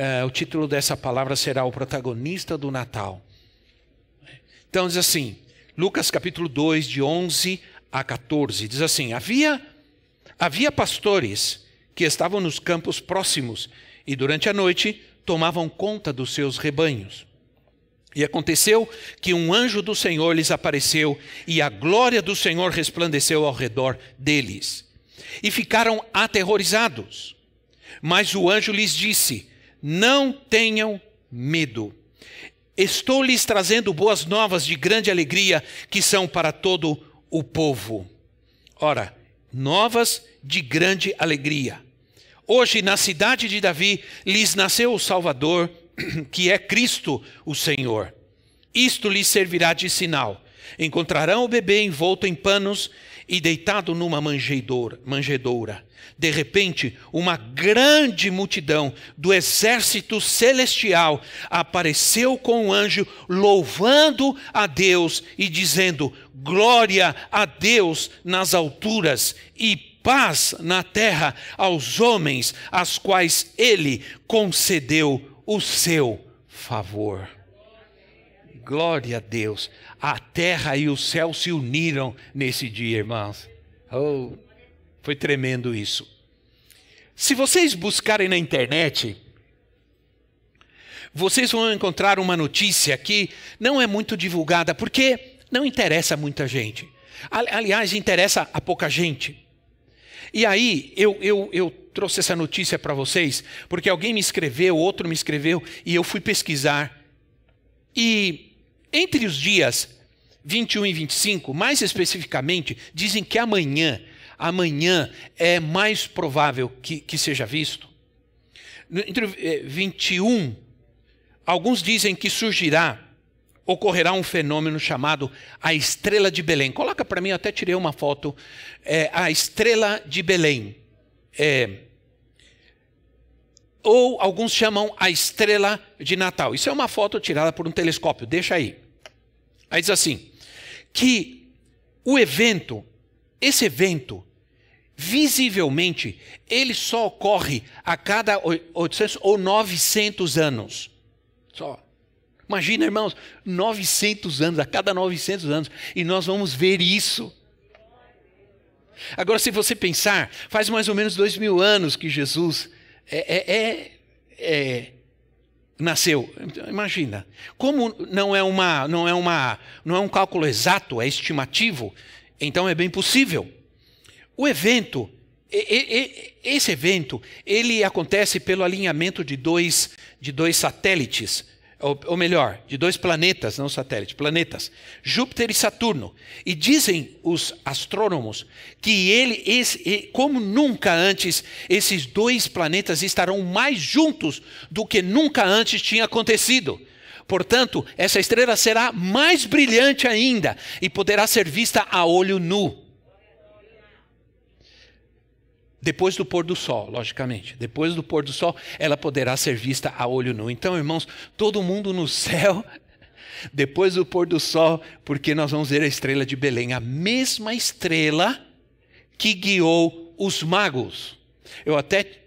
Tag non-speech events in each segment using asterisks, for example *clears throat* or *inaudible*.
É, o título dessa palavra será O Protagonista do Natal. Então diz assim, Lucas capítulo 2, de 11 a 14, diz assim: Havia, havia pastores que estavam nos campos próximos e durante a noite tomavam conta dos seus rebanhos. E aconteceu que um anjo do Senhor lhes apareceu e a glória do Senhor resplandeceu ao redor deles. E ficaram aterrorizados. Mas o anjo lhes disse: não tenham medo. Estou lhes trazendo boas novas de grande alegria que são para todo o povo. Ora, novas de grande alegria. Hoje, na cidade de Davi, lhes nasceu o Salvador, *clears throat* que é Cristo o Senhor. Isto lhes servirá de sinal. Encontrarão o bebê envolto em panos e deitado numa manjedoura. De repente, uma grande multidão do exército celestial apareceu com o um anjo, louvando a Deus e dizendo: Glória a Deus nas alturas e paz na terra aos homens, aos quais ele concedeu o seu favor. Glória a Deus. A terra e o céu se uniram nesse dia, irmãos. Oh, foi tremendo isso. Se vocês buscarem na internet, vocês vão encontrar uma notícia que não é muito divulgada, porque não interessa muita gente. Aliás, interessa a pouca gente. E aí, eu, eu, eu trouxe essa notícia para vocês, porque alguém me escreveu, outro me escreveu, e eu fui pesquisar. E entre os dias 21 e 25, mais especificamente, dizem que amanhã amanhã é mais provável que, que seja visto? Entre 21, eh, alguns dizem que surgirá, ocorrerá um fenômeno chamado a estrela de Belém. Coloca para mim, eu até tirei uma foto. É, a estrela de Belém. É, ou alguns chamam a estrela de Natal. Isso é uma foto tirada por um telescópio, deixa aí. Aí diz assim: que o evento, esse evento, visivelmente, ele só ocorre a cada 800 ou 900 anos. Só. Imagina, irmãos, 900 anos, a cada 900 anos, e nós vamos ver isso. Agora, se você pensar, faz mais ou menos dois mil anos que Jesus é, é, é, é nasceu. Imagina, como não é uma, não é uma, não é um cálculo exato, é estimativo, então é bem possível. O evento, esse evento, ele acontece pelo alinhamento de dois, de dois satélites, ou, melhor, de dois planetas, não satélites, planetas, Júpiter e Saturno. E dizem os astrônomos que ele, esse, como nunca antes, esses dois planetas estarão mais juntos do que nunca antes tinha acontecido. Portanto, essa estrela será mais brilhante ainda e poderá ser vista a olho nu. Depois do pôr do sol, logicamente. Depois do pôr do sol, ela poderá ser vista a olho nu. Então, irmãos, todo mundo no céu, *laughs* depois do pôr do sol, porque nós vamos ver a estrela de Belém, a mesma estrela que guiou os magos. Eu até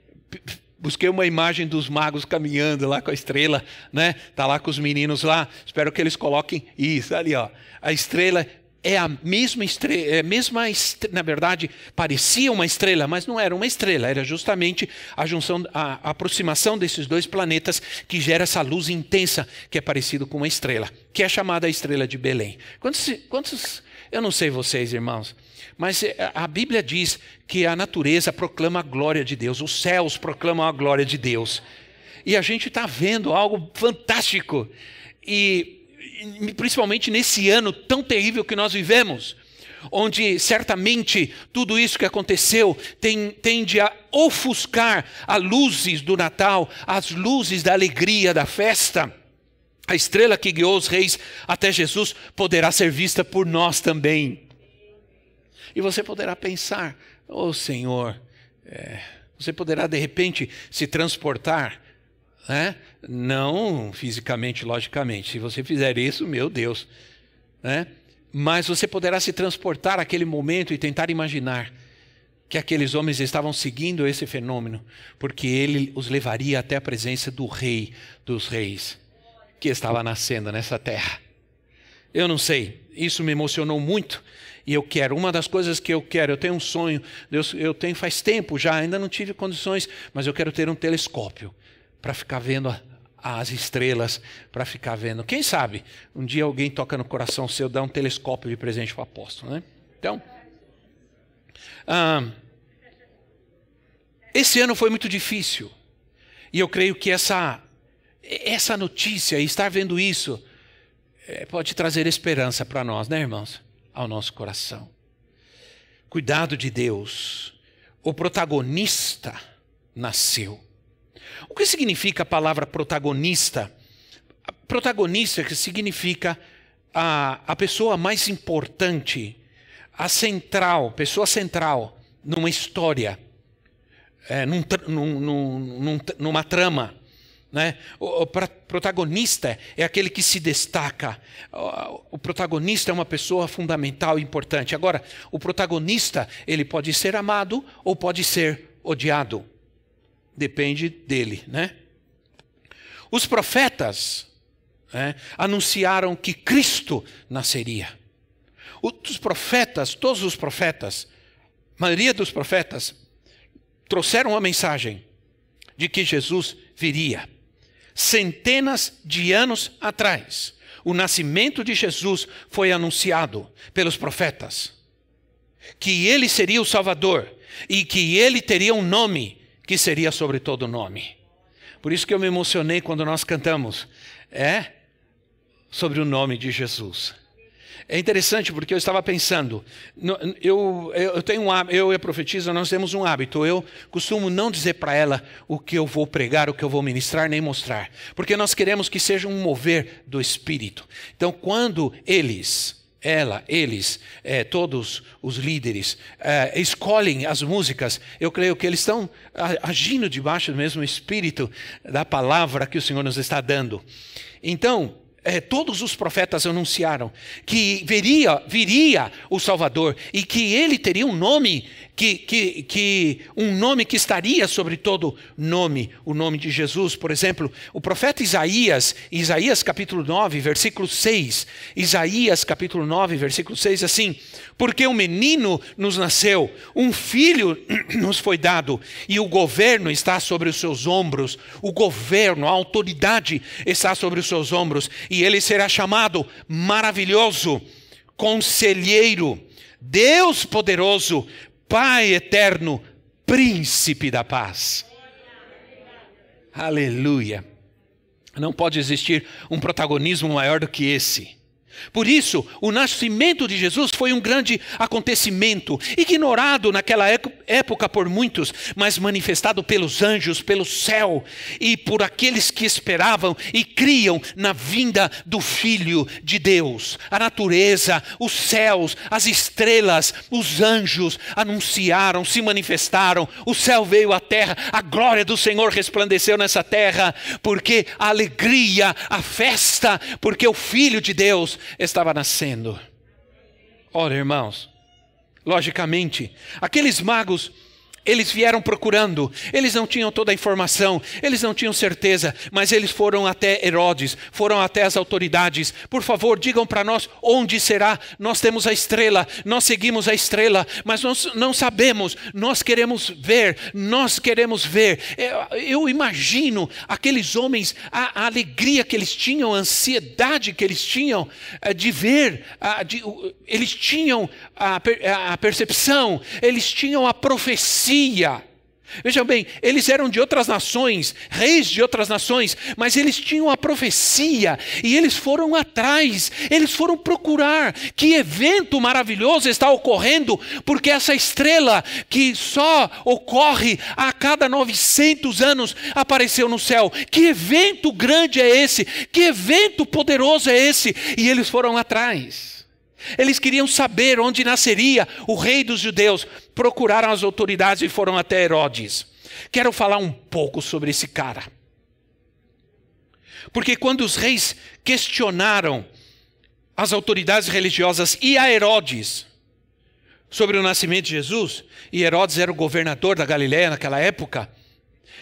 busquei uma imagem dos magos caminhando lá com a estrela, né? Tá lá com os meninos lá. Espero que eles coloquem isso ali, ó. A estrela é a mesma estrela, é mesma estrela, na verdade, parecia uma estrela, mas não era uma estrela, era justamente a junção, a, a, aproximação desses dois planetas que gera essa luz intensa que é parecido com uma estrela, que é chamada a estrela de Belém. Quantos, quantos eu não sei vocês, irmãos, mas é, a Bíblia diz que a natureza proclama a glória de Deus, os céus proclamam a glória de Deus. E a gente está vendo algo fantástico. E principalmente nesse ano tão terrível que nós vivemos, onde certamente tudo isso que aconteceu tem, tende a ofuscar as luzes do Natal, as luzes da alegria da festa. A estrela que guiou os reis até Jesus poderá ser vista por nós também. E você poderá pensar, oh Senhor, é, você poderá de repente se transportar, né? não fisicamente, logicamente. Se você fizer isso, meu Deus, né? mas você poderá se transportar àquele momento e tentar imaginar que aqueles homens estavam seguindo esse fenômeno, porque ele os levaria até a presença do Rei dos Reis, que estava nascendo nessa terra. Eu não sei, isso me emocionou muito e eu quero. Uma das coisas que eu quero, eu tenho um sonho, Deus, eu tenho faz tempo já, ainda não tive condições, mas eu quero ter um telescópio para ficar vendo a, as estrelas, para ficar vendo. Quem sabe um dia alguém toca no coração seu, dá um telescópio de presente para o apóstolo, né? Então, ah, esse ano foi muito difícil e eu creio que essa essa notícia estar vendo isso é, pode trazer esperança para nós, né, irmãos? ao nosso coração. Cuidado de Deus. O protagonista nasceu. O que significa a palavra protagonista? Protagonista que significa a, a pessoa mais importante, a central, pessoa central numa história, é, num, num, num, numa trama. Né? O, o, protagonista é aquele que se destaca. O, o protagonista é uma pessoa fundamental e importante. Agora, o protagonista ele pode ser amado ou pode ser odiado. Depende dele, né? Os profetas né, anunciaram que Cristo nasceria. Os profetas, todos os profetas, a maioria dos profetas, trouxeram a mensagem de que Jesus viria centenas de anos atrás, o nascimento de Jesus foi anunciado pelos profetas. Que ele seria o Salvador e que ele teria um nome que seria sobre todo nome. Por isso que eu me emocionei quando nós cantamos, é sobre o nome de Jesus. É interessante porque eu estava pensando, eu, eu tenho um eu e a profetisa, nós temos um hábito. Eu costumo não dizer para ela o que eu vou pregar, o que eu vou ministrar, nem mostrar, porque nós queremos que seja um mover do Espírito. Então, quando eles, ela, eles, é, todos os líderes, é, escolhem as músicas, eu creio que eles estão agindo debaixo do mesmo Espírito da palavra que o Senhor nos está dando. Então, é, todos os profetas anunciaram que viria, viria o Salvador e que ele teria um nome que, que, que um nome que estaria sobre todo nome, o nome de Jesus. Por exemplo, o profeta Isaías, Isaías capítulo 9, versículo 6, Isaías capítulo 9, versículo 6, assim, porque um menino nos nasceu, um filho *clears throat* nos foi dado, e o governo está sobre os seus ombros, o governo, a autoridade está sobre os seus ombros, e ele será chamado maravilhoso, conselheiro, Deus poderoso, Pai eterno, príncipe da paz. Aleluia. Não pode existir um protagonismo maior do que esse. Por isso, o nascimento de Jesus foi um grande acontecimento, ignorado naquela época por muitos, mas manifestado pelos anjos, pelo céu e por aqueles que esperavam e criam na vinda do Filho de Deus. A natureza, os céus, as estrelas, os anjos anunciaram, se manifestaram, o céu veio à terra, a glória do Senhor resplandeceu nessa terra, porque a alegria, a festa, porque o Filho de Deus estava nascendo. Ora, irmãos, logicamente, aqueles magos eles vieram procurando, eles não tinham toda a informação, eles não tinham certeza, mas eles foram até Herodes, foram até as autoridades. Por favor, digam para nós onde será. Nós temos a estrela, nós seguimos a estrela, mas nós não sabemos, nós queremos ver, nós queremos ver. Eu imagino aqueles homens, a, a alegria que eles tinham, a ansiedade que eles tinham eh, de ver, de, eles tinham a, a percepção, eles tinham a profecia Vejam bem, eles eram de outras nações, reis de outras nações, mas eles tinham a profecia e eles foram atrás, eles foram procurar que evento maravilhoso está ocorrendo, porque essa estrela que só ocorre a cada 900 anos apareceu no céu. Que evento grande é esse? Que evento poderoso é esse? E eles foram atrás. Eles queriam saber onde nasceria o rei dos judeus. Procuraram as autoridades e foram até Herodes. Quero falar um pouco sobre esse cara. Porque quando os reis questionaram as autoridades religiosas e a Herodes sobre o nascimento de Jesus, e Herodes era o governador da Galiléia naquela época,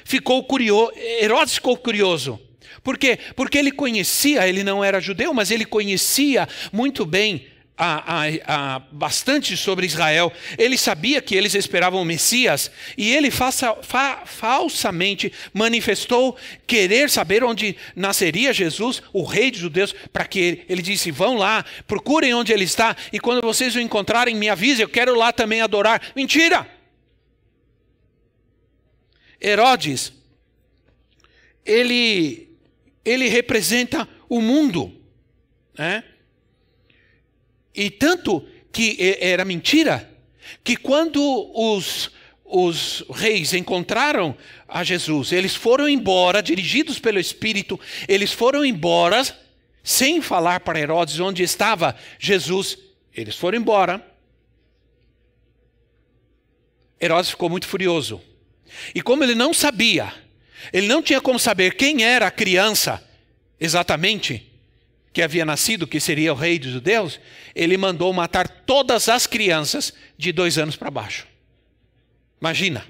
ficou curioso, Herodes ficou curioso. Por quê? Porque ele conhecia, ele não era judeu, mas ele conhecia muito bem a, a, a, bastante sobre Israel. Ele sabia que eles esperavam o Messias e ele faça, fa, falsamente manifestou querer saber onde nasceria Jesus, o rei dos judeus, para que ele, ele disse: Vão lá, procurem onde ele está e quando vocês o encontrarem, me avisem, eu quero lá também adorar. Mentira! Herodes, ele, ele representa o mundo. Né? E tanto que era mentira, que quando os, os reis encontraram a Jesus, eles foram embora, dirigidos pelo Espírito, eles foram embora, sem falar para Herodes onde estava Jesus, eles foram embora. Herodes ficou muito furioso. E como ele não sabia, ele não tinha como saber quem era a criança exatamente, que havia nascido, que seria o rei dos judeus, ele mandou matar todas as crianças de dois anos para baixo. Imagina.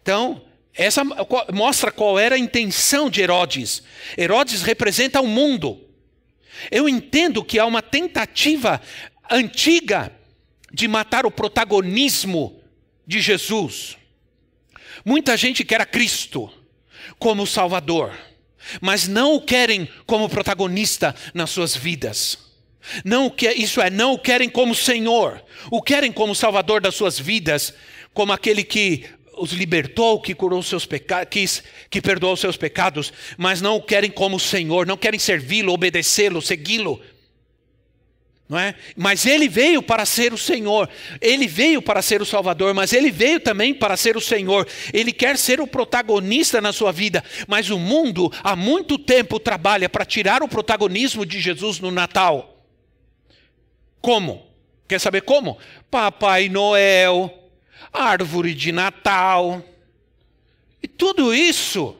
Então, essa mostra qual era a intenção de Herodes. Herodes representa o mundo. Eu entendo que há uma tentativa antiga de matar o protagonismo de Jesus. Muita gente quer a Cristo como Salvador mas não o querem como protagonista nas suas vidas. Não o que, isso é, não o querem como Senhor, o querem como Salvador das suas vidas, como aquele que os libertou, que curou seus pecados, que perdoou seus pecados, mas não o querem como Senhor, não querem servi-lo, obedecê-lo, segui-lo não é? Mas ele veio para ser o Senhor, ele veio para ser o Salvador, mas ele veio também para ser o Senhor. Ele quer ser o protagonista na sua vida, mas o mundo há muito tempo trabalha para tirar o protagonismo de Jesus no Natal. Como? Quer saber como? Papai Noel, árvore de Natal. E tudo isso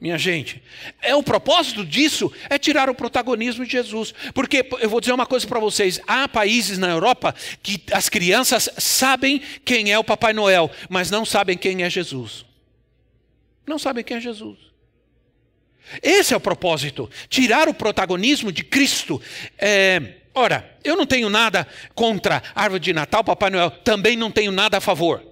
minha gente. É o propósito disso é tirar o protagonismo de Jesus. Porque eu vou dizer uma coisa para vocês: há países na Europa que as crianças sabem quem é o Papai Noel, mas não sabem quem é Jesus. Não sabem quem é Jesus. Esse é o propósito: tirar o protagonismo de Cristo. É, ora, eu não tenho nada contra árvore de Natal, Papai Noel, também não tenho nada a favor.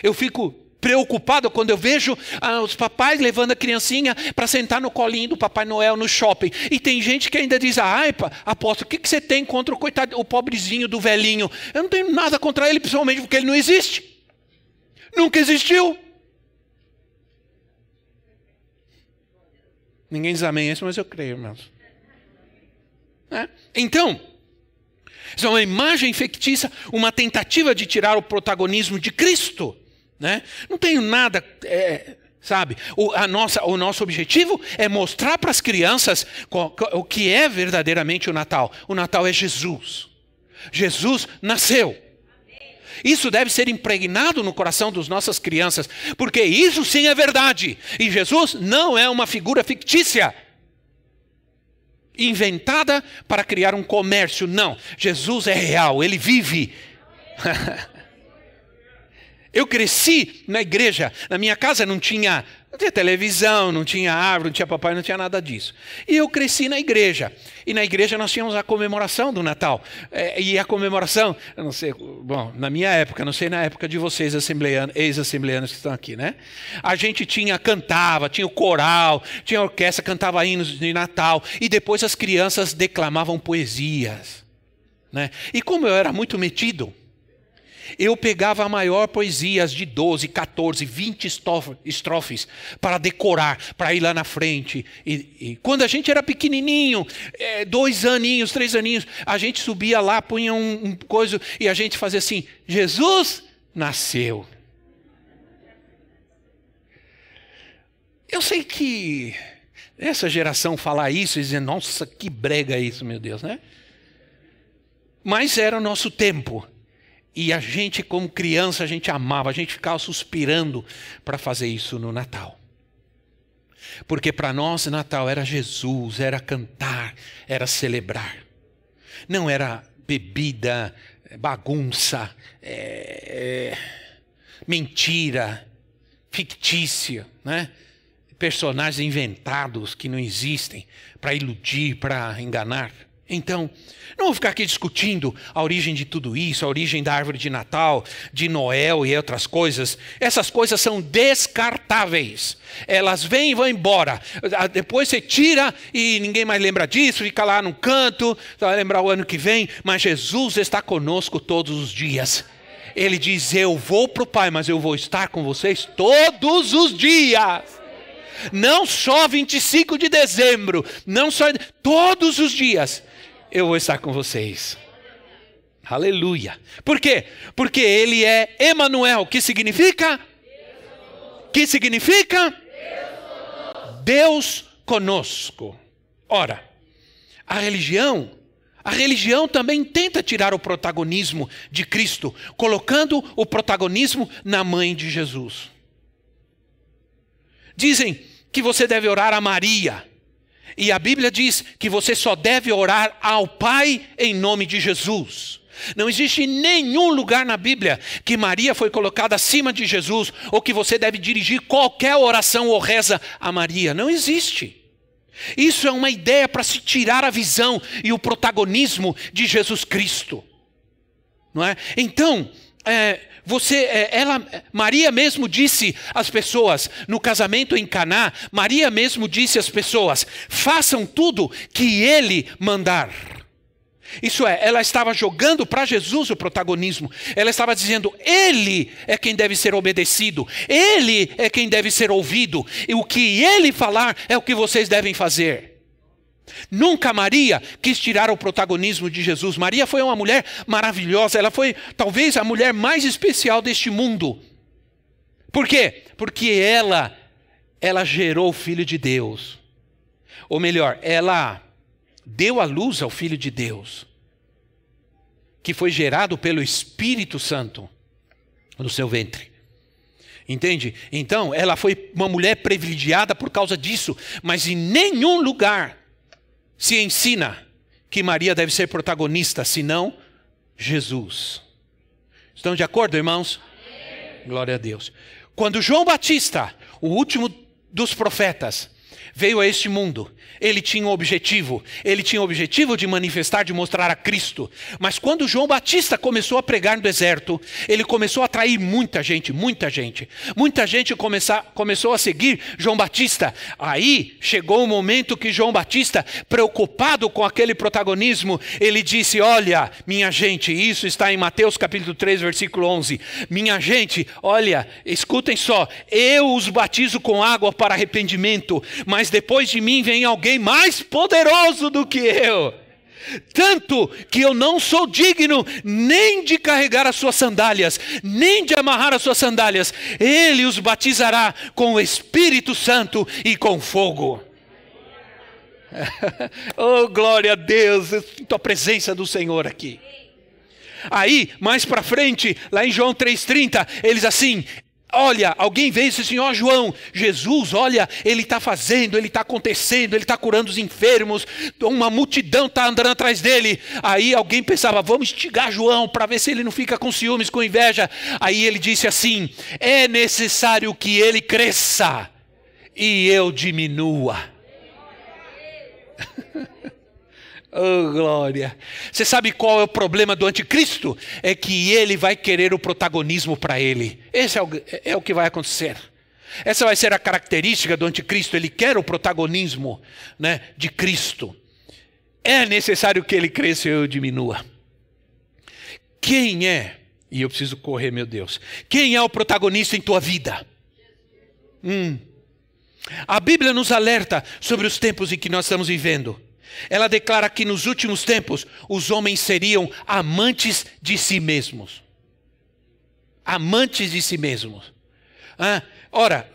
Eu fico preocupado quando eu vejo ah, os papais levando a criancinha para sentar no colinho do Papai Noel no shopping. E tem gente que ainda diz: ai, apóstolo, o que, que você tem contra o coitado, o pobrezinho do velhinho? Eu não tenho nada contra ele, principalmente porque ele não existe. Nunca existiu. Ninguém diz amém isso, mas eu creio, irmãos. É? Então, isso é uma imagem fictícia, uma tentativa de tirar o protagonismo de Cristo. Né? Não tenho nada, é, sabe? O, a nossa, o nosso objetivo é mostrar para as crianças o que é verdadeiramente o Natal. O Natal é Jesus. Jesus nasceu. Isso deve ser impregnado no coração das nossas crianças, porque isso sim é verdade. E Jesus não é uma figura fictícia, inventada para criar um comércio. Não, Jesus é real, ele vive. *laughs* Eu cresci na igreja, na minha casa não tinha, não tinha televisão, não tinha árvore, não tinha papai, não tinha nada disso. E eu cresci na igreja. E na igreja nós tínhamos a comemoração do Natal. É, e a comemoração, eu não sei, bom, na minha época, não sei na época de vocês, ex-assembleanos que estão aqui, né? A gente tinha, cantava, tinha o coral, tinha a orquestra, cantava hinos de Natal. E depois as crianças declamavam poesias. Né? E como eu era muito metido, eu pegava a maior poesia, as de 12, 14, 20 estrofes, para decorar, para ir lá na frente. E, e, quando a gente era pequenininho, é, dois aninhos, três aninhos, a gente subia lá, punha um, um coisa e a gente fazia assim: Jesus nasceu. Eu sei que essa geração falar isso e dizer, nossa, que brega isso, meu Deus, né? Mas era o nosso tempo. E a gente, como criança, a gente amava, a gente ficava suspirando para fazer isso no Natal. Porque para nós, Natal era Jesus, era cantar, era celebrar. Não era bebida, bagunça, é, é, mentira, fictícia, né? personagens inventados que não existem para iludir, para enganar. Então, não vou ficar aqui discutindo a origem de tudo isso, a origem da árvore de Natal, de Noel e outras coisas. Essas coisas são descartáveis. Elas vêm e vão embora. Ah, depois você tira e ninguém mais lembra disso, fica lá no canto, vai lembrar o ano que vem. Mas Jesus está conosco todos os dias. Ele diz: Eu vou para o Pai, mas eu vou estar com vocês todos os dias não só 25 de dezembro, não só todos os dias eu vou estar com vocês. Aleluia. Por quê? Porque ele é Emanuel, que significa? Que significa? Deus conosco. Ora, a religião a religião também tenta tirar o protagonismo de Cristo, colocando o protagonismo na mãe de Jesus. Dizem que você deve orar a Maria. E a Bíblia diz que você só deve orar ao Pai em nome de Jesus. Não existe nenhum lugar na Bíblia que Maria foi colocada acima de Jesus ou que você deve dirigir qualquer oração ou reza a Maria. Não existe. Isso é uma ideia para se tirar a visão e o protagonismo de Jesus Cristo. Não é? Então, é, você, é, ela, Maria mesmo disse às pessoas no casamento em Caná, Maria mesmo disse às pessoas: façam tudo que Ele mandar. Isso é, ela estava jogando para Jesus o protagonismo. Ela estava dizendo: Ele é quem deve ser obedecido, Ele é quem deve ser ouvido, e o que Ele falar é o que vocês devem fazer. Nunca Maria quis tirar o protagonismo de Jesus. Maria foi uma mulher maravilhosa, ela foi talvez a mulher mais especial deste mundo. Por quê? Porque ela ela gerou o filho de Deus. Ou melhor, ela deu a luz ao filho de Deus, que foi gerado pelo Espírito Santo no seu ventre. Entende? Então, ela foi uma mulher privilegiada por causa disso, mas em nenhum lugar se ensina que Maria deve ser protagonista, senão Jesus. Estão de acordo, irmãos? Glória a Deus. Quando João Batista, o último dos profetas, veio a este mundo, ele tinha um objetivo, ele tinha o objetivo de manifestar, de mostrar a Cristo. Mas quando João Batista começou a pregar no deserto, ele começou a atrair muita gente, muita gente. Muita gente começar, começou a seguir João Batista. Aí chegou o um momento que João Batista, preocupado com aquele protagonismo, ele disse: Olha, minha gente, isso está em Mateus capítulo 3, versículo 11. Minha gente, olha, escutem só, eu os batizo com água para arrependimento, mas depois de mim vem alguém alguém mais poderoso do que eu. Tanto que eu não sou digno nem de carregar as suas sandálias, nem de amarrar as suas sandálias. Ele os batizará com o Espírito Santo e com fogo. *laughs* oh, glória a Deus, eu sinto a presença do Senhor aqui. Aí, mais para frente, lá em João 3,30, eles assim: Olha, alguém e assim: Ó oh, João, Jesus, olha, ele está fazendo, ele está acontecendo, ele está curando os enfermos, uma multidão está andando atrás dele. Aí alguém pensava: vamos instigar João para ver se ele não fica com ciúmes, com inveja. Aí ele disse assim: é necessário que ele cresça e eu diminua. *laughs* Oh, glória. Você sabe qual é o problema do anticristo? É que ele vai querer o protagonismo para ele. Esse é o, é o que vai acontecer. Essa vai ser a característica do anticristo. Ele quer o protagonismo né, de Cristo. É necessário que ele cresça e eu diminua. Quem é E eu preciso correr, meu Deus. Quem é o protagonista em tua vida? Hum. A Bíblia nos alerta sobre os tempos em que nós estamos vivendo. Ela declara que nos últimos tempos os homens seriam amantes de si mesmos. Amantes de si mesmos. Ah, ora,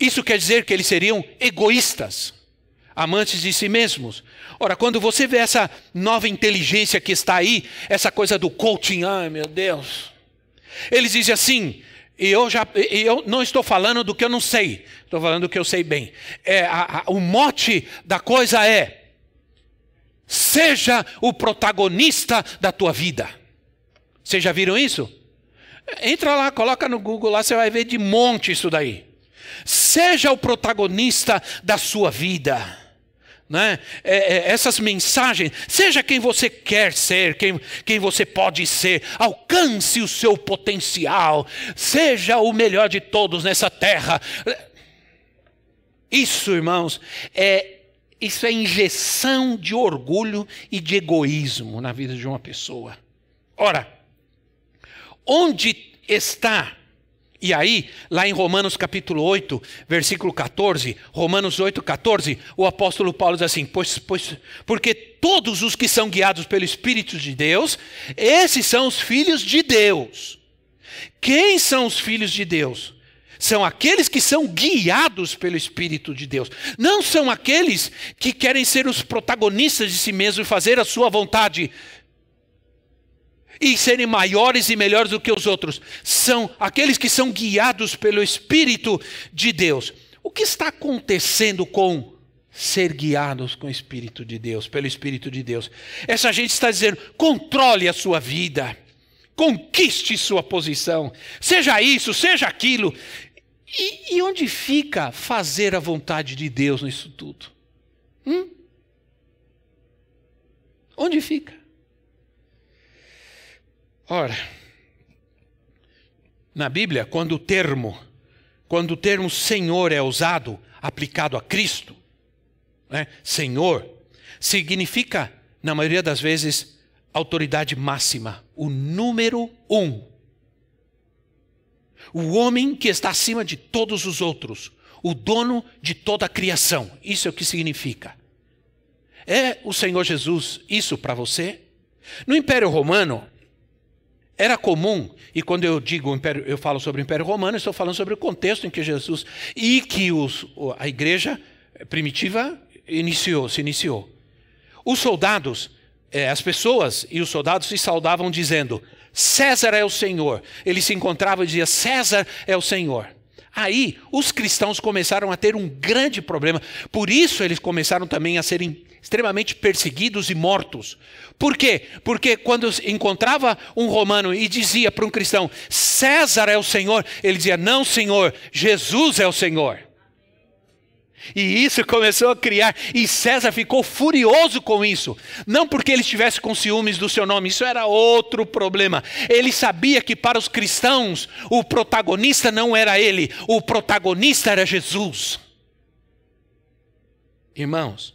isso quer dizer que eles seriam egoístas, amantes de si mesmos. Ora, quando você vê essa nova inteligência que está aí, essa coisa do coaching, ai meu Deus. Eles dizem assim, e eu já eu não estou falando do que eu não sei, estou falando do que eu sei bem. É, a, a, o mote da coisa é: seja o protagonista da tua vida. Vocês já viram isso? Entra lá, coloca no Google lá, você vai ver de monte isso daí. Seja o protagonista da sua vida. Né? É, é, essas mensagens, seja quem você quer ser, quem, quem você pode ser, alcance o seu potencial, seja o melhor de todos nessa terra. Isso, irmãos, é isso é injeção de orgulho e de egoísmo na vida de uma pessoa. Ora, onde está e aí, lá em Romanos capítulo 8, versículo 14, Romanos 8, 14, o apóstolo Paulo diz assim: pois, pois, porque todos os que são guiados pelo Espírito de Deus, esses são os filhos de Deus. Quem são os filhos de Deus? São aqueles que são guiados pelo Espírito de Deus. Não são aqueles que querem ser os protagonistas de si mesmos e fazer a sua vontade e serem maiores e melhores do que os outros. São aqueles que são guiados pelo Espírito de Deus. O que está acontecendo com ser guiados com o Espírito de Deus, pelo Espírito de Deus? Essa gente está dizendo: controle a sua vida, conquiste sua posição, seja isso, seja aquilo. E, e onde fica fazer a vontade de Deus nisso tudo? Hum? Onde fica? Ora, na Bíblia, quando o termo, quando o termo Senhor é usado, aplicado a Cristo, né, Senhor, significa, na maioria das vezes, autoridade máxima, o número um. O homem que está acima de todos os outros, o dono de toda a criação. Isso é o que significa. É o Senhor Jesus isso para você? No Império Romano, era comum, e quando eu digo império, eu falo sobre o Império Romano, estou falando sobre o contexto em que Jesus e que os, a igreja primitiva iniciou, se iniciou. Os soldados, é, as pessoas e os soldados se saudavam dizendo: César é o Senhor. Ele se encontrava e dizia: César é o Senhor. Aí os cristãos começaram a ter um grande problema. Por isso eles começaram também a serem extremamente perseguidos e mortos. Por quê? Porque quando encontrava um romano e dizia para um cristão: César é o Senhor, ele dizia: Não, Senhor, Jesus é o Senhor. E isso começou a criar, e César ficou furioso com isso. Não porque ele estivesse com ciúmes do seu nome, isso era outro problema. Ele sabia que para os cristãos o protagonista não era ele, o protagonista era Jesus. Irmãos,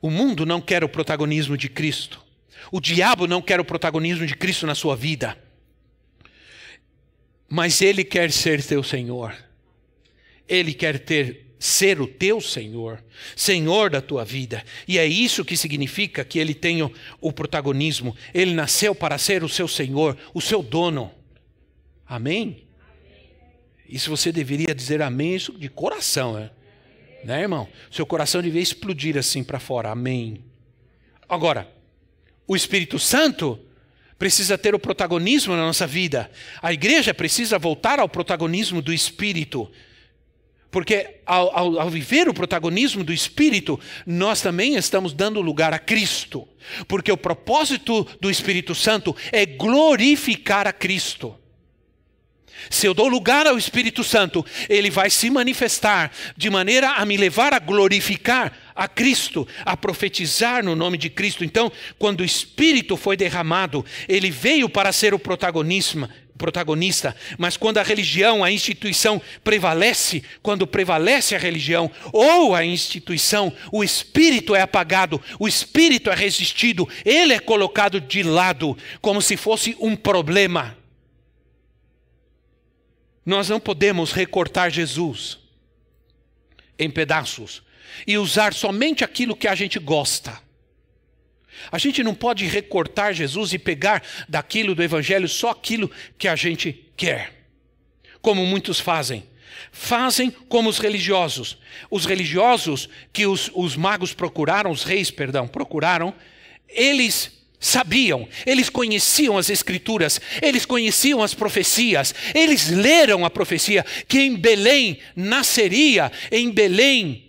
o mundo não quer o protagonismo de Cristo. O diabo não quer o protagonismo de Cristo na sua vida. Mas ele quer ser teu Senhor. Ele quer ter ser o teu Senhor, Senhor da tua vida. E é isso que significa que ele tenha o protagonismo. Ele nasceu para ser o seu Senhor, o seu dono. Amém? Isso você deveria dizer amém isso de coração, né? né, irmão? Seu coração devia explodir assim para fora. Amém. Agora, o Espírito Santo precisa ter o protagonismo na nossa vida. A igreja precisa voltar ao protagonismo do Espírito. Porque ao, ao, ao, viver o protagonismo do Espírito, nós também estamos dando lugar a Cristo. Porque o propósito do Espírito Santo é glorificar a Cristo. Se eu dou lugar ao Espírito Santo, ele vai se manifestar de maneira a me levar a glorificar a Cristo, a profetizar no nome de Cristo. Então, quando o Espírito foi derramado, ele veio para ser o protagonista, protagonista, mas quando a religião, a instituição prevalece, quando prevalece a religião ou a instituição, o espírito é apagado, o espírito é resistido, ele é colocado de lado, como se fosse um problema. Nós não podemos recortar Jesus em pedaços e usar somente aquilo que a gente gosta. A gente não pode recortar Jesus e pegar daquilo do Evangelho só aquilo que a gente quer, como muitos fazem. Fazem como os religiosos. Os religiosos que os, os magos procuraram, os reis, perdão, procuraram, eles sabiam, eles conheciam as Escrituras, eles conheciam as profecias, eles leram a profecia que em Belém nasceria, em Belém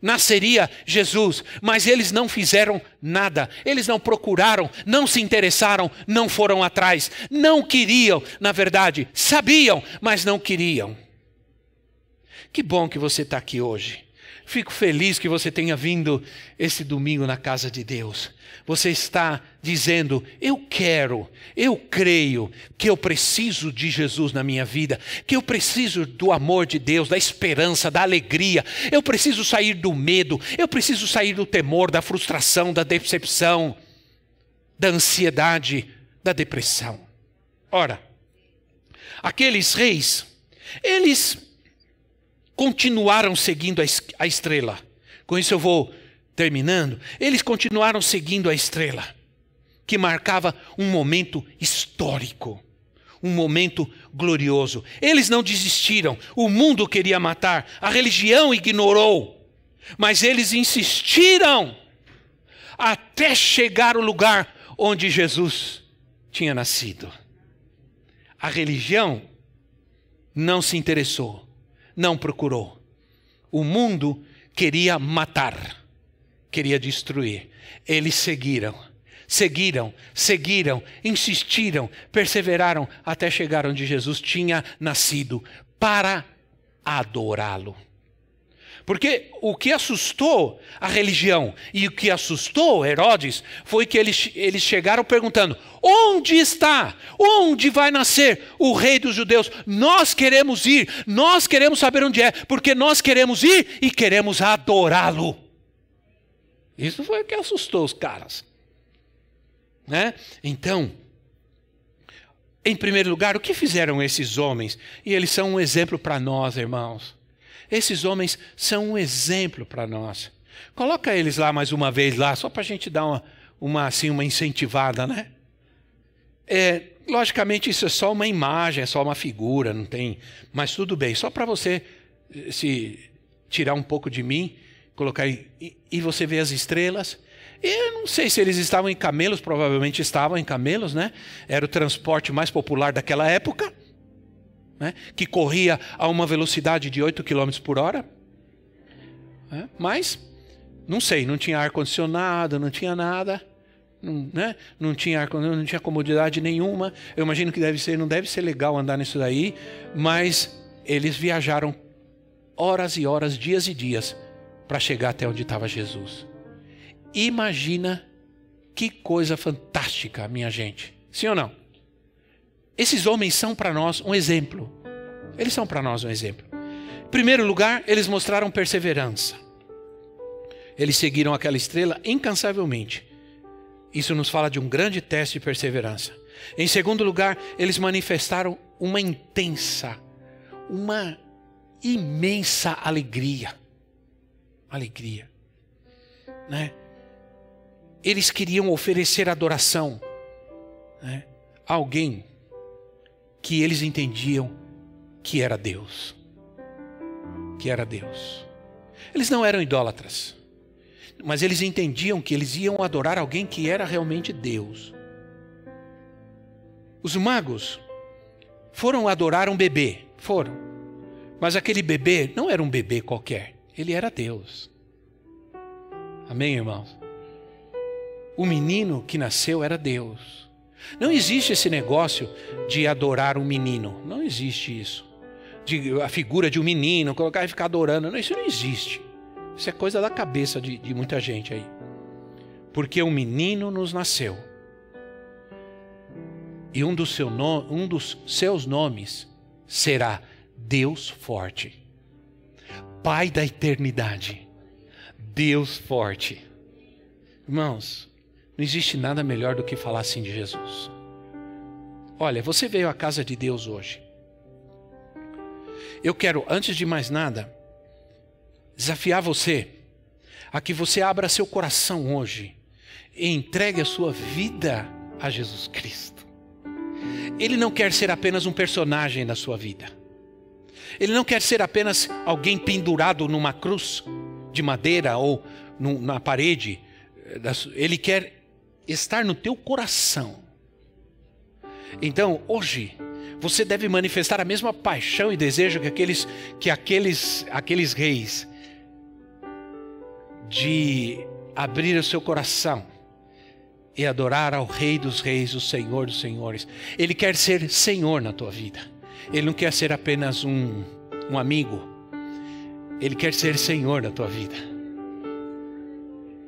nasceria Jesus, mas eles não fizeram nada, eles não procuraram, não se interessaram, não foram atrás, não queriam, na verdade, sabiam, mas não queriam. Que bom que você está aqui hoje. Fico feliz que você tenha vindo esse domingo na casa de Deus. Você está dizendo: Eu quero, eu creio que eu preciso de Jesus na minha vida, que eu preciso do amor de Deus, da esperança, da alegria. Eu preciso sair do medo, eu preciso sair do temor, da frustração, da decepção, da ansiedade, da depressão. Ora, aqueles reis, eles continuaram seguindo a estrela. Com isso eu vou terminando. Eles continuaram seguindo a estrela, que marcava um momento histórico, um momento glorioso. Eles não desistiram. O mundo queria matar, a religião ignorou, mas eles insistiram até chegar ao lugar onde Jesus tinha nascido. A religião não se interessou não procurou. O mundo queria matar, queria destruir. Eles seguiram, seguiram, seguiram, insistiram, perseveraram até chegar onde Jesus tinha nascido para adorá-lo. Porque o que assustou a religião e o que assustou Herodes foi que eles, eles chegaram perguntando: onde está? Onde vai nascer o rei dos judeus? Nós queremos ir, nós queremos saber onde é, porque nós queremos ir e queremos adorá-lo. Isso foi o que assustou os caras. Né? Então, em primeiro lugar, o que fizeram esses homens? E eles são um exemplo para nós, irmãos. Esses homens são um exemplo para nós. Coloca eles lá mais uma vez lá, só para a gente dar uma, uma, assim, uma incentivada, né? É, logicamente isso é só uma imagem, é só uma figura, não tem. Mas tudo bem, só para você eh, se tirar um pouco de mim, colocar e, e você vê as estrelas. Eu não sei se eles estavam em camelos, provavelmente estavam em camelos, né? Era o transporte mais popular daquela época né, que corria a uma velocidade de 8 km por hora. Né, mas, não sei, não tinha ar-condicionado, não tinha nada. Não, né? não, tinha ar, não tinha comodidade nenhuma. Eu imagino que deve ser, não deve ser legal andar nisso daí, mas eles viajaram horas e horas, dias e dias, para chegar até onde estava Jesus. Imagina que coisa fantástica, minha gente. Sim ou não? Esses homens são para nós um exemplo. Eles são para nós um exemplo. Em primeiro lugar, eles mostraram perseverança. Eles seguiram aquela estrela incansavelmente. Isso nos fala de um grande teste de perseverança. Em segundo lugar, eles manifestaram uma intensa, uma imensa alegria. Alegria. Né? Eles queriam oferecer adoração né? a alguém que eles entendiam que era Deus. Que era Deus. Eles não eram idólatras, mas eles entendiam que eles iam adorar alguém que era realmente Deus. Os magos foram adorar um bebê, foram. Mas aquele bebê não era um bebê qualquer, ele era Deus. Amém, irmãos? O menino que nasceu era Deus. Não existe esse negócio de adorar um menino. Não existe isso. De, a figura de um menino, colocar e ficar adorando. Não, isso não existe. Isso é coisa da cabeça de, de muita gente aí. Porque um menino nos nasceu. E um dos, seu no, um dos seus nomes será Deus Forte, Pai da eternidade, Deus Forte. Irmãos, não existe nada melhor do que falar assim de Jesus. Olha, você veio à casa de Deus hoje. Eu quero, antes de mais nada, desafiar você a que você abra seu coração hoje e entregue a sua vida a Jesus Cristo. Ele não quer ser apenas um personagem na sua vida. Ele não quer ser apenas alguém pendurado numa cruz de madeira ou na parede. Ele quer estar no teu coração. Então, hoje, você deve manifestar a mesma paixão e desejo que aqueles, que aqueles, aqueles reis de abrir o seu coração e adorar ao Rei dos Reis, o Senhor dos Senhores. Ele quer ser Senhor na tua vida. Ele não quer ser apenas um, um amigo. Ele quer ser Senhor na tua vida.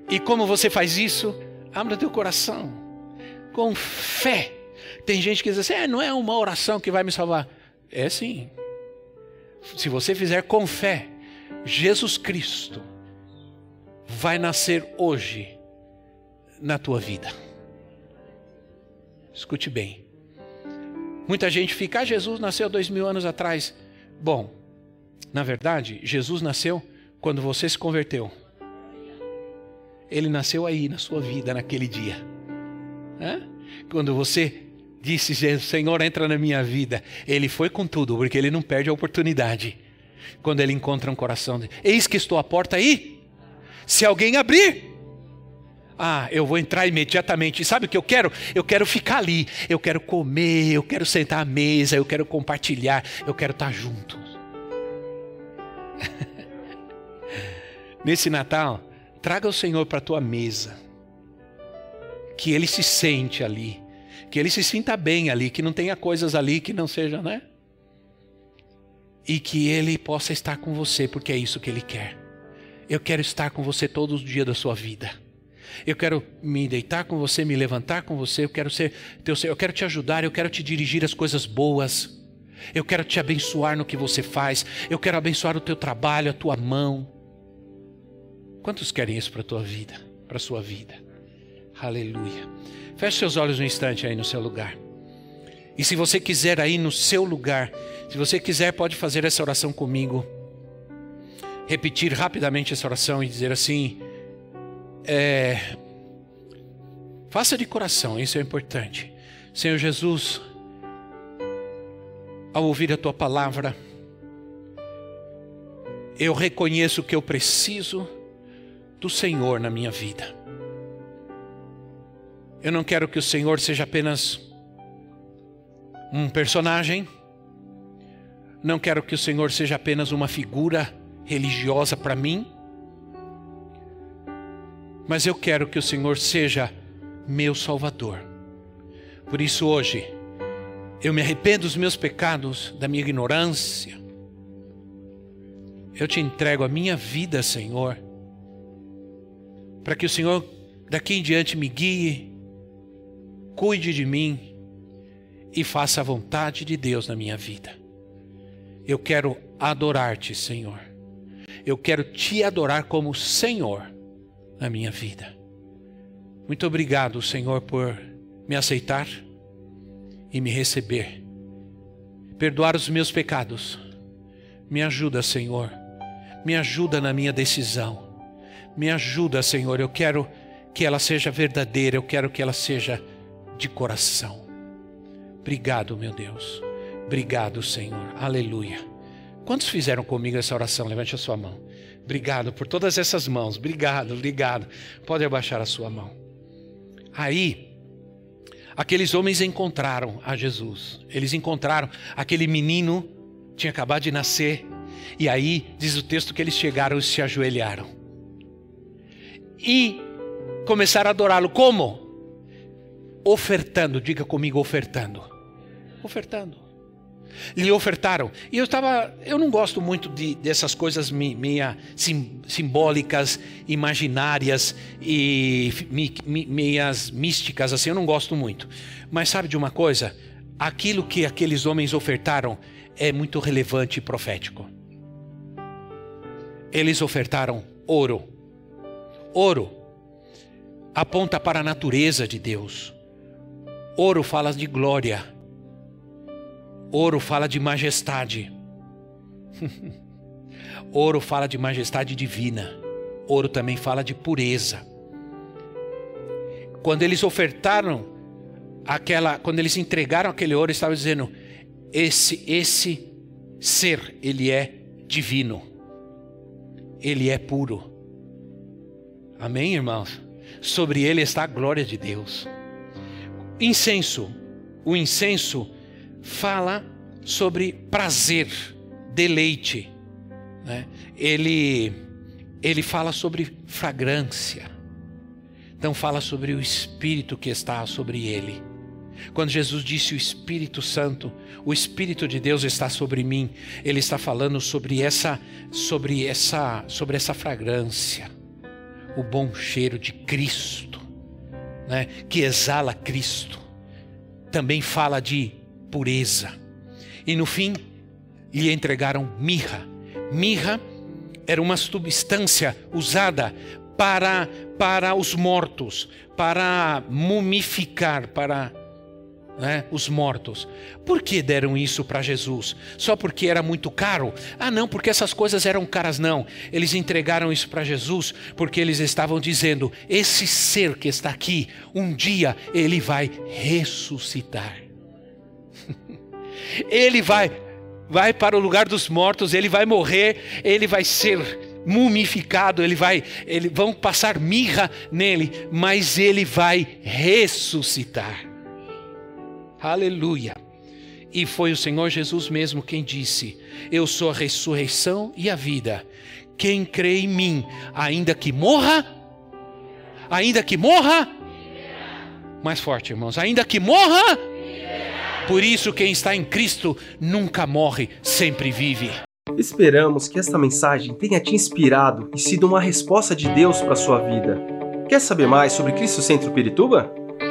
E como você faz isso? Abra teu coração com fé. Tem gente que diz assim: é, não é uma oração que vai me salvar. É sim. Se você fizer com fé, Jesus Cristo vai nascer hoje na tua vida. Escute bem. Muita gente fica, ah, Jesus nasceu dois mil anos atrás. Bom, na verdade, Jesus nasceu quando você se converteu. Ele nasceu aí na sua vida, naquele dia. Quando você disse, Senhor, entra na minha vida. Ele foi com tudo, porque ele não perde a oportunidade. Quando ele encontra um coração, eis que estou à porta aí se alguém abrir, ah, eu vou entrar imediatamente. E sabe o que eu quero? Eu quero ficar ali, eu quero comer, eu quero sentar à mesa, eu quero compartilhar, eu quero estar junto. *laughs* Nesse Natal, traga o Senhor para a tua mesa. Que ele se sente ali, que ele se sinta bem ali, que não tenha coisas ali que não sejam, né? E que ele possa estar com você, porque é isso que ele quer. Eu quero estar com você todos os dias da sua vida. Eu quero me deitar com você, me levantar com você, eu quero ser teu eu quero te ajudar, eu quero te dirigir as coisas boas. Eu quero te abençoar no que você faz. Eu quero abençoar o teu trabalho, a tua mão. Quantos querem isso para a tua vida, para a sua vida? Aleluia. Feche seus olhos um instante aí no seu lugar. E se você quiser aí no seu lugar, se você quiser, pode fazer essa oração comigo repetir rapidamente essa oração e dizer assim: é, faça de coração, isso é importante. Senhor Jesus, ao ouvir a tua palavra, eu reconheço que eu preciso do Senhor na minha vida. Eu não quero que o Senhor seja apenas um personagem, não quero que o Senhor seja apenas uma figura religiosa para mim, mas eu quero que o Senhor seja meu Salvador. Por isso, hoje, eu me arrependo dos meus pecados, da minha ignorância. Eu te entrego a minha vida, Senhor, para que o Senhor daqui em diante me guie, cuide de mim e faça a vontade de Deus na minha vida. Eu quero adorar-te, Senhor eu quero te adorar como Senhor na minha vida. Muito obrigado, Senhor, por me aceitar e me receber. Perdoar os meus pecados. Me ajuda, Senhor. Me ajuda na minha decisão. Me ajuda, Senhor. Eu quero que ela seja verdadeira, eu quero que ela seja de coração. Obrigado, meu Deus. Obrigado, Senhor. Aleluia. Quantos fizeram comigo essa oração? Levante a sua mão. Obrigado por todas essas mãos. Obrigado, obrigado. Pode abaixar a sua mão. Aí, aqueles homens encontraram a Jesus. Eles encontraram aquele menino, tinha acabado de nascer. E aí, diz o texto que eles chegaram e se ajoelharam. E começaram a adorá-lo. Como? Ofertando. Diga comigo, ofertando. Ofertando. Lhe ofertaram. E eu estava. Eu não gosto muito de, dessas coisas meia sim, simbólicas, imaginárias e me, me, meias místicas, assim. Eu não gosto muito. Mas sabe de uma coisa? Aquilo que aqueles homens ofertaram é muito relevante e profético. Eles ofertaram ouro. Ouro aponta para a natureza de Deus. Ouro fala de glória. Ouro fala de majestade. *laughs* Ouro fala de majestade divina. Ouro também fala de pureza. Quando eles ofertaram aquela, quando eles entregaram aquele ouro, estava dizendo: esse esse ser, ele é divino. Ele é puro. Amém, irmãos? Sobre ele está a glória de Deus. Incenso. O incenso fala sobre prazer, deleite. Né? Ele, ele fala sobre fragrância. Então fala sobre o Espírito que está sobre ele. Quando Jesus disse o Espírito Santo, o Espírito de Deus está sobre mim, ele está falando sobre essa, sobre essa, sobre essa fragrância, o bom cheiro de Cristo, né? Que exala Cristo. Também fala de pureza. E no fim, lhe entregaram mirra. Mirra era uma substância usada para, para os mortos, para mumificar, para né, os mortos. Por que deram isso para Jesus? Só porque era muito caro? Ah, não, porque essas coisas eram caras, não. Eles entregaram isso para Jesus porque eles estavam dizendo: esse ser que está aqui, um dia ele vai ressuscitar. *laughs* ele vai vai para o lugar dos mortos, ele vai morrer, ele vai ser mumificado, ele vai, ele vão passar mirra nele, mas ele vai ressuscitar. Aleluia. E foi o Senhor Jesus mesmo quem disse: Eu sou a ressurreição e a vida. Quem crê em mim, ainda que morra, ainda que morra, mais forte, irmãos, ainda que morra, por isso, quem está em Cristo nunca morre, sempre vive. Esperamos que esta mensagem tenha te inspirado e sido uma resposta de Deus para sua vida. Quer saber mais sobre Cristo Centro Pirituba?